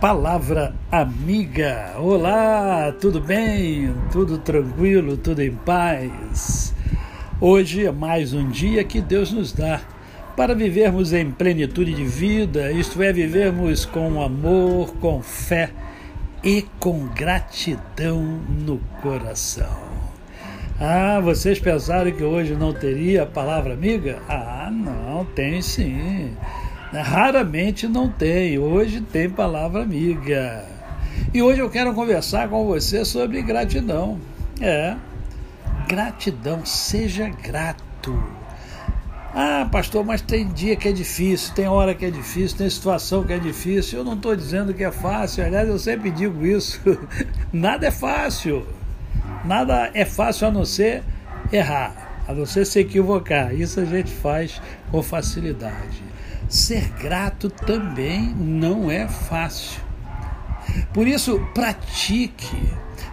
Palavra Amiga. Olá, tudo bem? Tudo tranquilo? Tudo em paz? Hoje é mais um dia que Deus nos dá para vivermos em plenitude de vida, isto é, vivermos com amor, com fé e com gratidão no coração. Ah, vocês pensaram que hoje não teria a palavra amiga? Ah, não, tem sim. Raramente não tem, hoje tem palavra amiga. E hoje eu quero conversar com você sobre gratidão. É, gratidão, seja grato. Ah, pastor, mas tem dia que é difícil, tem hora que é difícil, tem situação que é difícil. Eu não estou dizendo que é fácil, aliás, eu sempre digo isso. Nada é fácil. Nada é fácil a não ser errar, a não ser se equivocar. Isso a gente faz com facilidade. Ser grato também não é fácil. Por isso, pratique,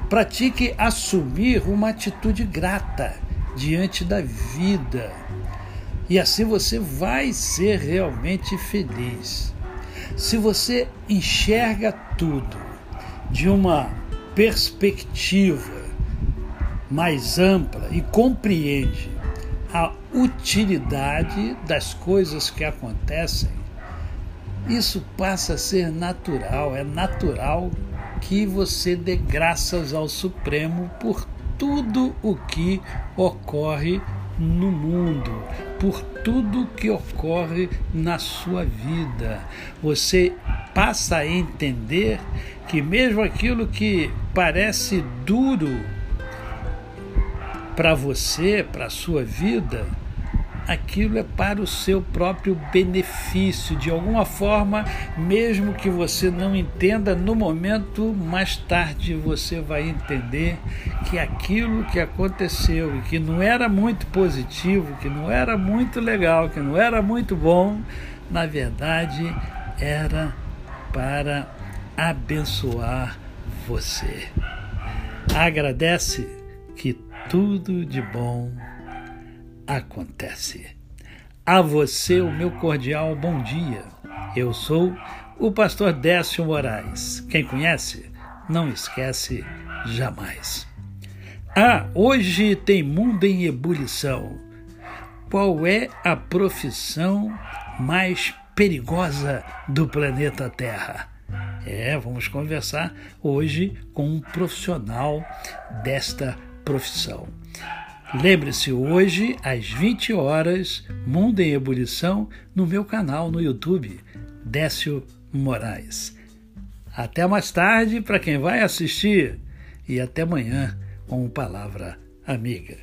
pratique assumir uma atitude grata diante da vida. E assim você vai ser realmente feliz. Se você enxerga tudo de uma perspectiva mais ampla e compreende a utilidade das coisas que acontecem, isso passa a ser natural. É natural que você dê graças ao Supremo por tudo o que ocorre no mundo, por tudo que ocorre na sua vida. Você passa a entender que, mesmo aquilo que parece duro para você, para a sua vida, aquilo é para o seu próprio benefício. De alguma forma, mesmo que você não entenda no momento, mais tarde você vai entender que aquilo que aconteceu e que não era muito positivo, que não era muito legal, que não era muito bom, na verdade era para abençoar você. Agradece tudo de bom acontece. A você o meu cordial bom dia. Eu sou o pastor Décio Moraes. Quem conhece, não esquece jamais. Ah, hoje tem mundo em ebulição. Qual é a profissão mais perigosa do planeta Terra? É, vamos conversar hoje com um profissional desta profissão. Lembre-se, hoje, às 20 horas, Mundo em Ebulição, no meu canal no YouTube, Décio Moraes. Até mais tarde para quem vai assistir e até amanhã com Palavra Amiga.